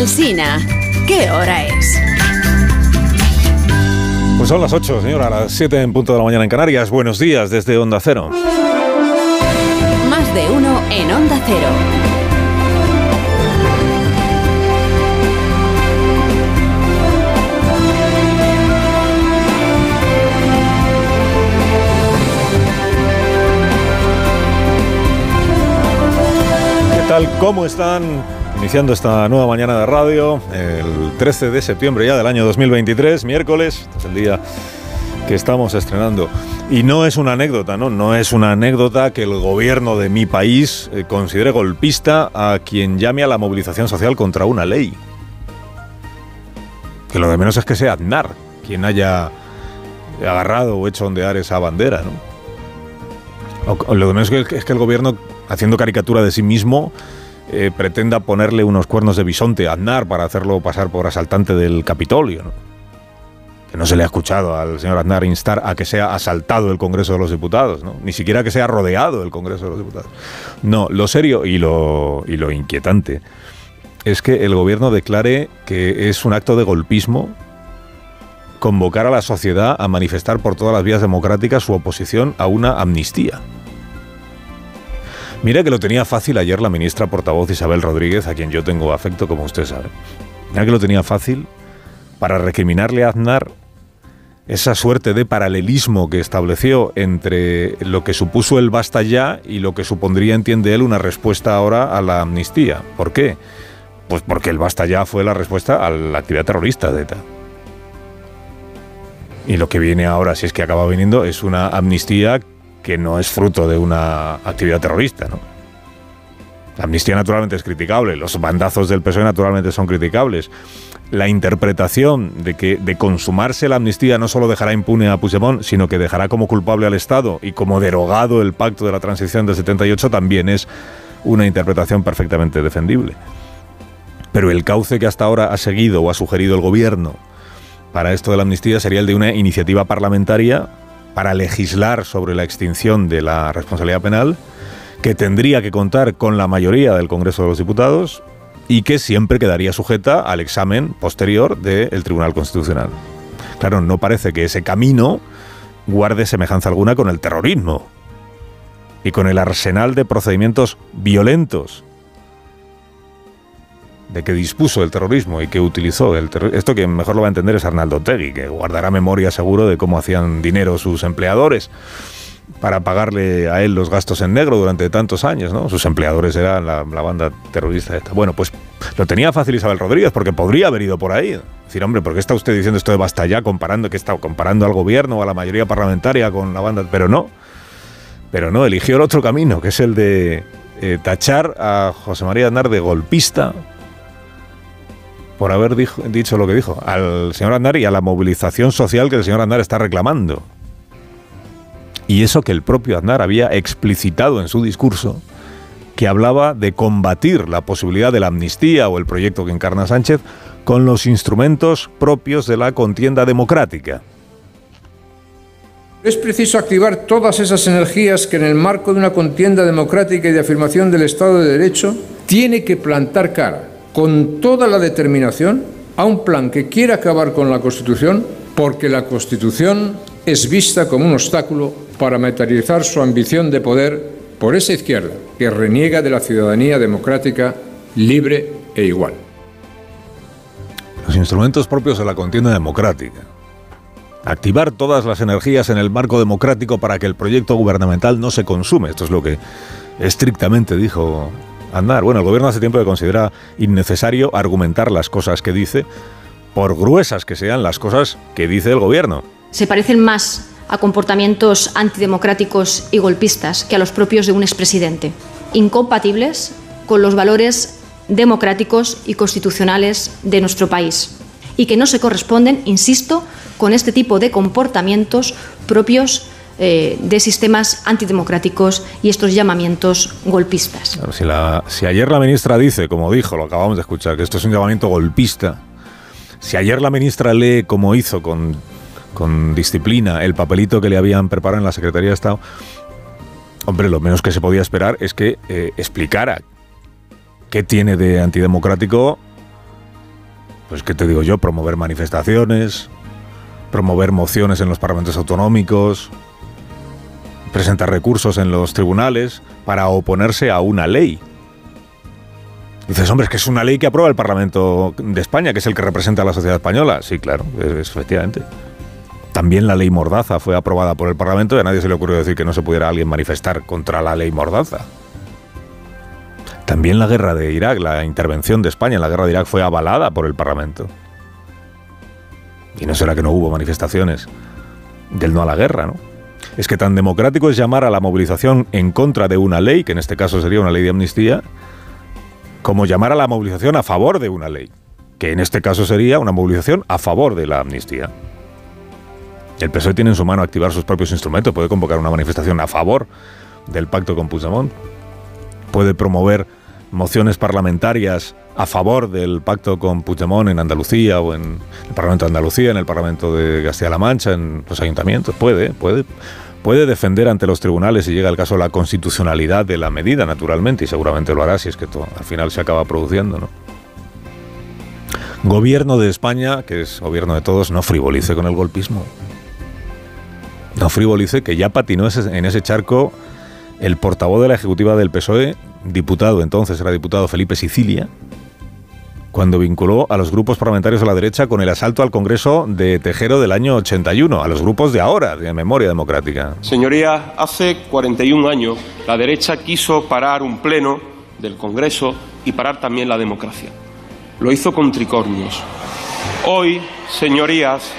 Alsina, ¿qué hora es? Pues son las 8, señora, a las 7 en punto de la mañana en Canarias. Buenos días desde Onda Cero. Más de uno en Onda Cero. ¿Qué tal? ¿Cómo están? Iniciando esta nueva mañana de radio, el 13 de septiembre ya del año 2023, miércoles, este es el día que estamos estrenando. Y no es una anécdota, ¿no? No es una anécdota que el gobierno de mi país eh, considere golpista a quien llame a la movilización social contra una ley. Que lo de menos es que sea Aznar quien haya agarrado o hecho ondear esa bandera, ¿no? Lo de menos es que, es que el gobierno, haciendo caricatura de sí mismo, eh, pretenda ponerle unos cuernos de bisonte a Aznar para hacerlo pasar por asaltante del Capitolio. ¿no? Que no se le ha escuchado al señor Aznar instar a que sea asaltado el Congreso de los Diputados, ¿no? ni siquiera que sea rodeado el Congreso de los Diputados. No, lo serio y lo, y lo inquietante es que el gobierno declare que es un acto de golpismo convocar a la sociedad a manifestar por todas las vías democráticas su oposición a una amnistía. Mira que lo tenía fácil ayer la ministra portavoz Isabel Rodríguez, a quien yo tengo afecto, como usted sabe. Mira que lo tenía fácil para recriminarle a Aznar esa suerte de paralelismo que estableció entre lo que supuso el basta ya y lo que supondría, entiende él, una respuesta ahora a la amnistía. ¿Por qué? Pues porque el basta ya fue la respuesta a la actividad terrorista de ETA. Y lo que viene ahora, si es que acaba viniendo, es una amnistía que no es fruto de una actividad terrorista. La amnistía naturalmente es criticable, los bandazos del PSOE naturalmente son criticables. La interpretación de que de consumarse la amnistía no solo dejará impune a Puigdemont, sino que dejará como culpable al Estado y como derogado el pacto de la transición del 78 también es una interpretación perfectamente defendible. Pero el cauce que hasta ahora ha seguido o ha sugerido el gobierno para esto de la amnistía sería el de una iniciativa parlamentaria para legislar sobre la extinción de la responsabilidad penal, que tendría que contar con la mayoría del Congreso de los Diputados y que siempre quedaría sujeta al examen posterior del Tribunal Constitucional. Claro, no parece que ese camino guarde semejanza alguna con el terrorismo y con el arsenal de procedimientos violentos de que dispuso el terrorismo y que utilizó el. Esto que mejor lo va a entender es Arnaldo Tegui, que guardará memoria seguro de cómo hacían dinero sus empleadores para pagarle a él los gastos en negro durante tantos años, ¿no? Sus empleadores eran la, la banda terrorista esta. Bueno, pues lo tenía fácil Isabel Rodríguez porque podría haber ido por ahí. Decir, hombre, ¿por qué está usted diciendo esto de basta ya comparando que está comparando al gobierno o a la mayoría parlamentaria con la banda? Pero no. Pero no, eligió el otro camino, que es el de eh, tachar a José María Aznar de golpista por haber dicho lo que dijo al señor Aznar y a la movilización social que el señor Aznar está reclamando. Y eso que el propio Aznar había explicitado en su discurso, que hablaba de combatir la posibilidad de la amnistía o el proyecto que encarna Sánchez con los instrumentos propios de la contienda democrática. Es preciso activar todas esas energías que en el marco de una contienda democrática y de afirmación del Estado de Derecho tiene que plantar cara con toda la determinación a un plan que quiere acabar con la Constitución porque la Constitución es vista como un obstáculo para materializar su ambición de poder por esa izquierda que reniega de la ciudadanía democrática libre e igual. Los instrumentos propios de la contienda democrática. Activar todas las energías en el marco democrático para que el proyecto gubernamental no se consume. Esto es lo que estrictamente dijo Aznar. Bueno, el gobierno hace tiempo que considera innecesario argumentar las cosas que dice, por gruesas que sean las cosas que dice el gobierno. se parecen más a comportamientos antidemocráticos y golpistas que a los propios de un expresidente, incompatibles con los valores democráticos y constitucionales de nuestro país y que no se corresponden, insisto, con este tipo de comportamientos propios eh, de sistemas antidemocráticos y estos llamamientos golpistas. Si ayer la ministra dice, como dijo, lo acabamos de escuchar, que esto es un llamamiento golpista, si ayer la ministra lee como hizo con, con disciplina el papelito que le habían preparado en la Secretaría de Estado, hombre, lo menos que se podía esperar es que eh, explicara qué tiene de antidemocrático pues qué te digo yo, promover manifestaciones, promover mociones en los parlamentos autonómicos, presentar recursos en los tribunales para oponerse a una ley. Dices, hombre, es que es una ley que aprueba el Parlamento de España, que es el que representa a la sociedad española. Sí, claro, efectivamente. También la ley Mordaza fue aprobada por el Parlamento y a nadie se le ocurrió decir que no se pudiera alguien manifestar contra la ley Mordaza. También la guerra de Irak, la intervención de España en la guerra de Irak fue avalada por el Parlamento. Y no será que no hubo manifestaciones del no a la guerra, ¿no? Es que tan democrático es llamar a la movilización en contra de una ley, que en este caso sería una ley de amnistía, como llamar a la movilización a favor de una ley, que en este caso sería una movilización a favor de la amnistía. El PSOE tiene en su mano activar sus propios instrumentos, puede convocar una manifestación a favor del pacto con Puigdemont, puede promover mociones parlamentarias a favor del pacto con Puigdemont en Andalucía o en el Parlamento de Andalucía, en el Parlamento de Castilla-La Mancha, en los ayuntamientos, puede, puede puede defender ante los tribunales si llega el caso la constitucionalidad de la medida, naturalmente, y seguramente lo hará si es que al final se acaba produciendo, ¿no? Gobierno de España, que es gobierno de todos, no frivolice con el golpismo. No frivolice que ya patinó en ese charco el portavoz de la ejecutiva del PSOE, diputado, entonces era diputado Felipe Sicilia, cuando vinculó a los grupos parlamentarios de la derecha con el asalto al Congreso de Tejero del año 81, a los grupos de ahora, de Memoria Democrática. Señoría, hace 41 años la derecha quiso parar un pleno del Congreso y parar también la democracia. Lo hizo con tricornios. Hoy, señorías,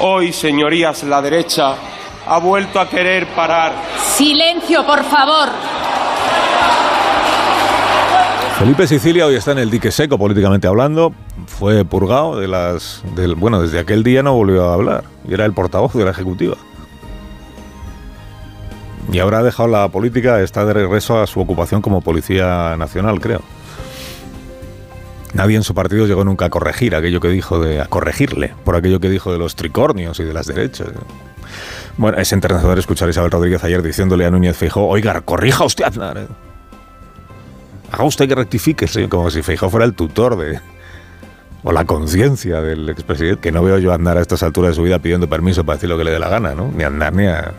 hoy, señorías, la derecha ha vuelto a querer parar. Silencio, por favor. Felipe Sicilia hoy está en el dique seco políticamente hablando. Fue purgado de las. Del, bueno, desde aquel día no volvió a hablar. Y era el portavoz de la ejecutiva. Y ahora ha dejado la política, está de regreso a su ocupación como policía nacional, creo. Nadie en su partido llegó nunca a corregir aquello que dijo de. a corregirle por aquello que dijo de los tricornios y de las derechas. Bueno, es enternecedor escuchar a Isabel Rodríguez ayer diciéndole a Núñez Feijóo, oiga, corrija usted Aznar haga usted que rectifique, como si Feijóo fuera el tutor de o la conciencia del expresidente, que no veo yo andar a estas alturas de su vida pidiendo permiso para decir lo que le dé la gana, ¿no? Ni a andar ni a,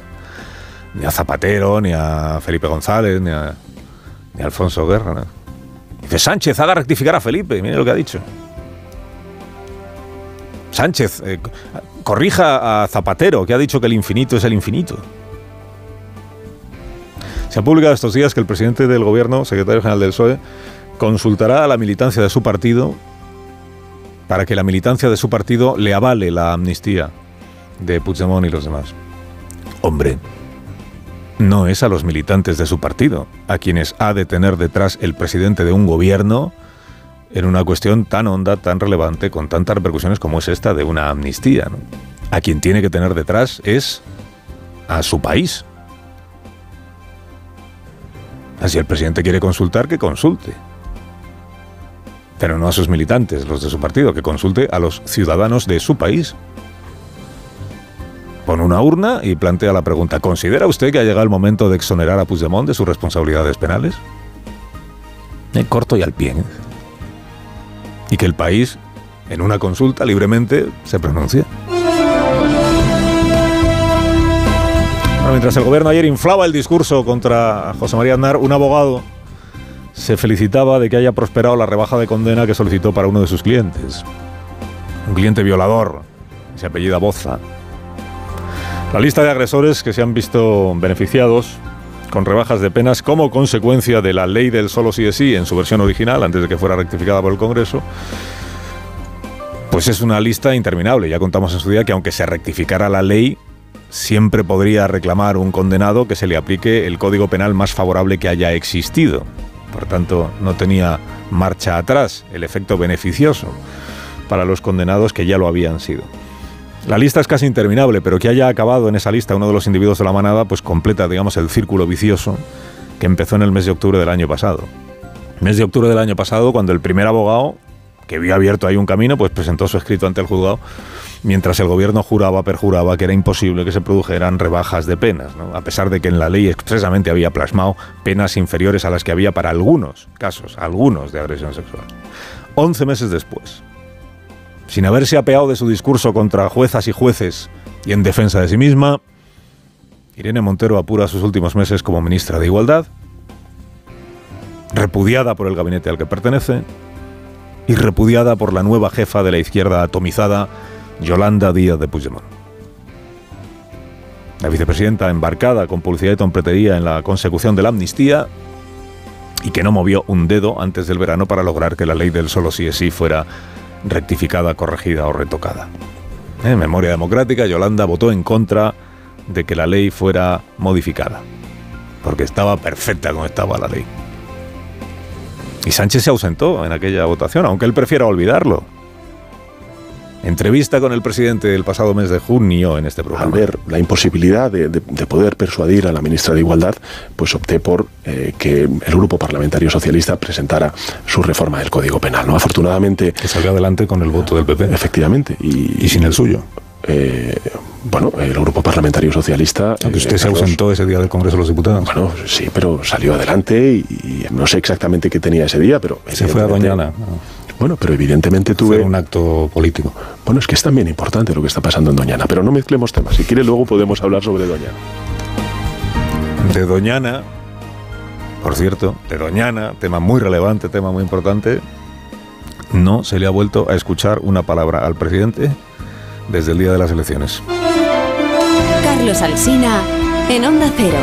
ni a Zapatero, ni a Felipe González, ni a, ni Alfonso Guerra, ¿no? Dice Sánchez, haga rectificar a Felipe, mire lo que ha dicho. Sánchez, eh, corrija a Zapatero, que ha dicho que el infinito es el infinito. Se ha publicado estos días que el presidente del gobierno, secretario general del PSOE, consultará a la militancia de su partido para que la militancia de su partido le avale la amnistía de Puigdemont y los demás. Hombre, no es a los militantes de su partido a quienes ha de tener detrás el presidente de un gobierno en una cuestión tan honda, tan relevante, con tantas repercusiones como es esta de una amnistía. A quien tiene que tener detrás es a su país, si el presidente quiere consultar, que consulte. Pero no a sus militantes, los de su partido, que consulte a los ciudadanos de su país. Pone una urna y plantea la pregunta, ¿considera usted que ha llegado el momento de exonerar a Puigdemont de sus responsabilidades penales? En corto y al pie. Y que el país, en una consulta libremente, se pronuncie. Mientras el gobierno ayer inflaba el discurso contra José María Aznar, un abogado se felicitaba de que haya prosperado la rebaja de condena que solicitó para uno de sus clientes. Un cliente violador, se apellida Boza. La lista de agresores que se han visto beneficiados con rebajas de penas como consecuencia de la ley del solo sí es sí en su versión original, antes de que fuera rectificada por el Congreso, pues es una lista interminable. Ya contamos en su día que aunque se rectificara la ley, siempre podría reclamar un condenado que se le aplique el código penal más favorable que haya existido. Por tanto, no tenía marcha atrás, el efecto beneficioso para los condenados que ya lo habían sido. La lista es casi interminable, pero que haya acabado en esa lista uno de los individuos de la manada, pues completa, digamos, el círculo vicioso que empezó en el mes de octubre del año pasado. Mes de octubre del año pasado, cuando el primer abogado, que vio abierto ahí un camino, pues presentó su escrito ante el juzgado mientras el gobierno juraba, perjuraba que era imposible que se produjeran rebajas de penas, a pesar de que en la ley expresamente había plasmado penas inferiores a las que había para algunos casos, algunos de agresión sexual. Once meses después, sin haberse apeado de su discurso contra juezas y jueces y en defensa de sí misma, Irene Montero apura sus últimos meses como ministra de Igualdad, repudiada por el gabinete al que pertenece y repudiada por la nueva jefa de la izquierda atomizada, Yolanda Díaz de Puigdemont. La vicepresidenta embarcada con publicidad y trompetería en la consecución de la amnistía y que no movió un dedo antes del verano para lograr que la ley del solo sí es sí fuera rectificada, corregida o retocada. En memoria democrática, Yolanda votó en contra de que la ley fuera modificada, porque estaba perfecta como estaba la ley. Y Sánchez se ausentó en aquella votación, aunque él prefiera olvidarlo. Entrevista con el presidente el pasado mes de junio en este programa. Al ver la imposibilidad de, poder persuadir a la ministra de Igualdad, pues opté por eh, que el Grupo Parlamentario Socialista presentara su reforma del Código Penal. ¿no? Afortunadamente... Que salió adelante con el voto del PP. Efectivamente. Y, y sin el suyo. Eh, bueno, el Grupo Parlamentario Socialista... Aunque usted se ausentó ese día del Congreso de los Diputados. Bueno, sí, pero salió adelante y, no sé exactamente qué tenía ese día, pero... Se fue a Doñana. Bueno, pero evidentemente tuve... Fue un acto político. Bueno, es que es también importante lo que está pasando en Doñana, pero no mezclemos temas. Si quiere luego podemos hablar sobre Doñana. De Doñana, por cierto, de Doñana, tema muy relevante, tema muy importante, no se le ha vuelto a escuchar una palabra al presidente desde el día de las elecciones. Carlos Alsina en Onda Cero.